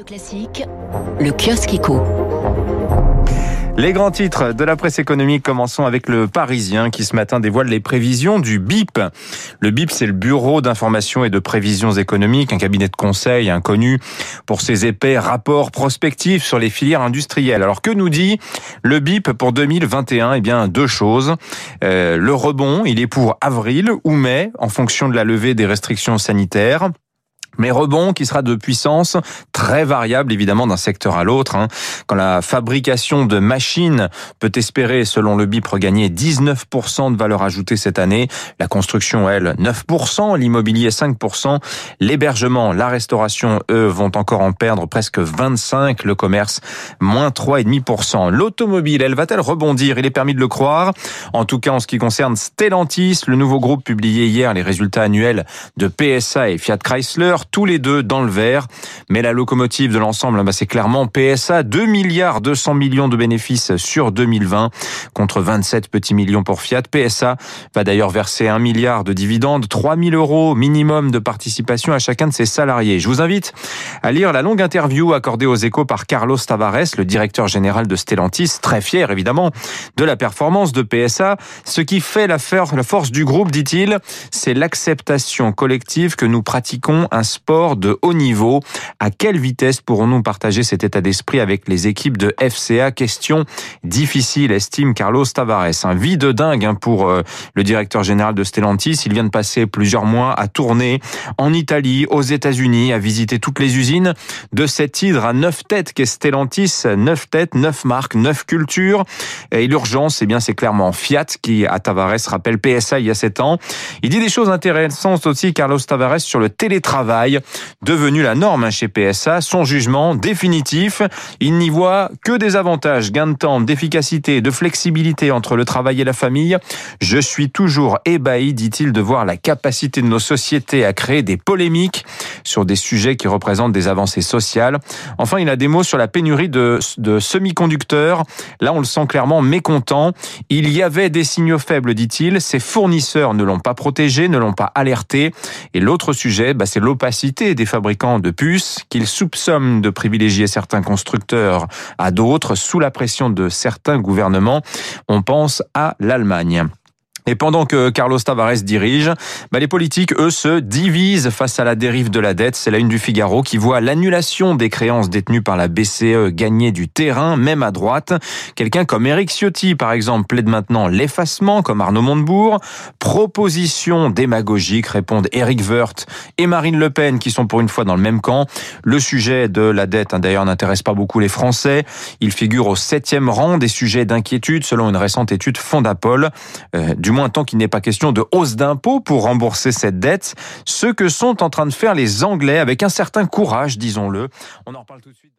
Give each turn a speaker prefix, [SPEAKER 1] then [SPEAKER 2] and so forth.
[SPEAKER 1] Classique, le kiosque.
[SPEAKER 2] Les grands titres de la presse économique, commençons avec le Parisien qui ce matin dévoile les prévisions du BIP. Le BIP, c'est le Bureau d'information et de prévisions économiques, un cabinet de conseil inconnu pour ses épais rapports prospectifs sur les filières industrielles. Alors que nous dit le BIP pour 2021 Eh bien, deux choses. Euh, le rebond, il est pour avril ou mai, en fonction de la levée des restrictions sanitaires. Mais rebond qui sera de puissance très variable évidemment d'un secteur à l'autre. Hein. Quand la fabrication de machines peut espérer, selon le BIP, regagner 19% de valeur ajoutée cette année, la construction, elle, 9%, l'immobilier 5%, l'hébergement, la restauration, eux, vont encore en perdre presque 25%, le commerce, moins 3,5%. L'automobile, elle va-t-elle rebondir? Il est permis de le croire. En tout cas, en ce qui concerne Stellantis, le nouveau groupe publié hier les résultats annuels de PSA et Fiat Chrysler, tous les deux dans le vert. Mais la locomotive de l'ensemble, bah, c'est clairement PSA, 2 milliards 200 millions de bénéfices sur 2020 contre 27 petits millions pour Fiat. PSA va d'ailleurs verser 1 milliard de dividendes, 3 000 euros minimum de participation à chacun de ses salariés. Je vous invite à lire la longue interview accordée aux échos par Carlos Tavares, le directeur général de Stellantis, très fier évidemment de la performance de PSA. Ce qui fait la force du groupe, dit-il, c'est l'acceptation collective que nous pratiquons un sport de haut niveau. À quelle vitesse pourrons-nous partager cet état d'esprit avec les équipes de FCA Question difficile, estime Carlos Tavares. Un vide dingue hein, pour euh, le directeur général de Stellantis. Il vient de passer plusieurs mois à tourner en Italie, aux États-Unis, à visiter toutes les usines de cette hydre à neuf têtes qu'est Stellantis. Neuf têtes, neuf marques, neuf cultures. Et l'urgence, eh bien, c'est clairement Fiat qui, à Tavares, rappelle PSA il y a sept ans. Il dit des choses intéressantes aussi, Carlos Tavares, sur le télétravail devenu la norme chez PSA. Son jugement définitif, il n'y voit que des avantages, gain de temps, d'efficacité, de flexibilité entre le travail et la famille. Je suis toujours ébahi, dit-il, de voir la capacité de nos sociétés à créer des polémiques sur des sujets qui représentent des avancées sociales. Enfin, il a des mots sur la pénurie de, de semi-conducteurs. Là, on le sent clairement mécontent. Il y avait des signaux faibles, dit-il. Ses fournisseurs ne l'ont pas protégé, ne l'ont pas alerté. Et l'autre sujet, bah, c'est l'opacité des fabricants de puces qu'ils soupçonnent de privilégier certains constructeurs à d'autres sous la pression de certains gouvernements. On pense à l'Allemagne. Et pendant que Carlos Tavares dirige, bah les politiques, eux, se divisent face à la dérive de la dette. C'est la une du Figaro qui voit l'annulation des créances détenues par la BCE gagner du terrain, même à droite. Quelqu'un comme Eric Ciotti, par exemple, plaide maintenant l'effacement, comme Arnaud Montebourg. Proposition démagogique, répondent Eric Woerth et Marine Le Pen, qui sont pour une fois dans le même camp. Le sujet de la dette, hein, d'ailleurs, n'intéresse pas beaucoup les Français. Il figure au septième rang des sujets d'inquiétude, selon une récente étude Fondapol. Euh, moins tant qu'il n'est pas question de hausse d'impôts pour rembourser cette dette, ce que sont en train de faire les Anglais avec un certain courage, disons-le. On en reparle tout de suite.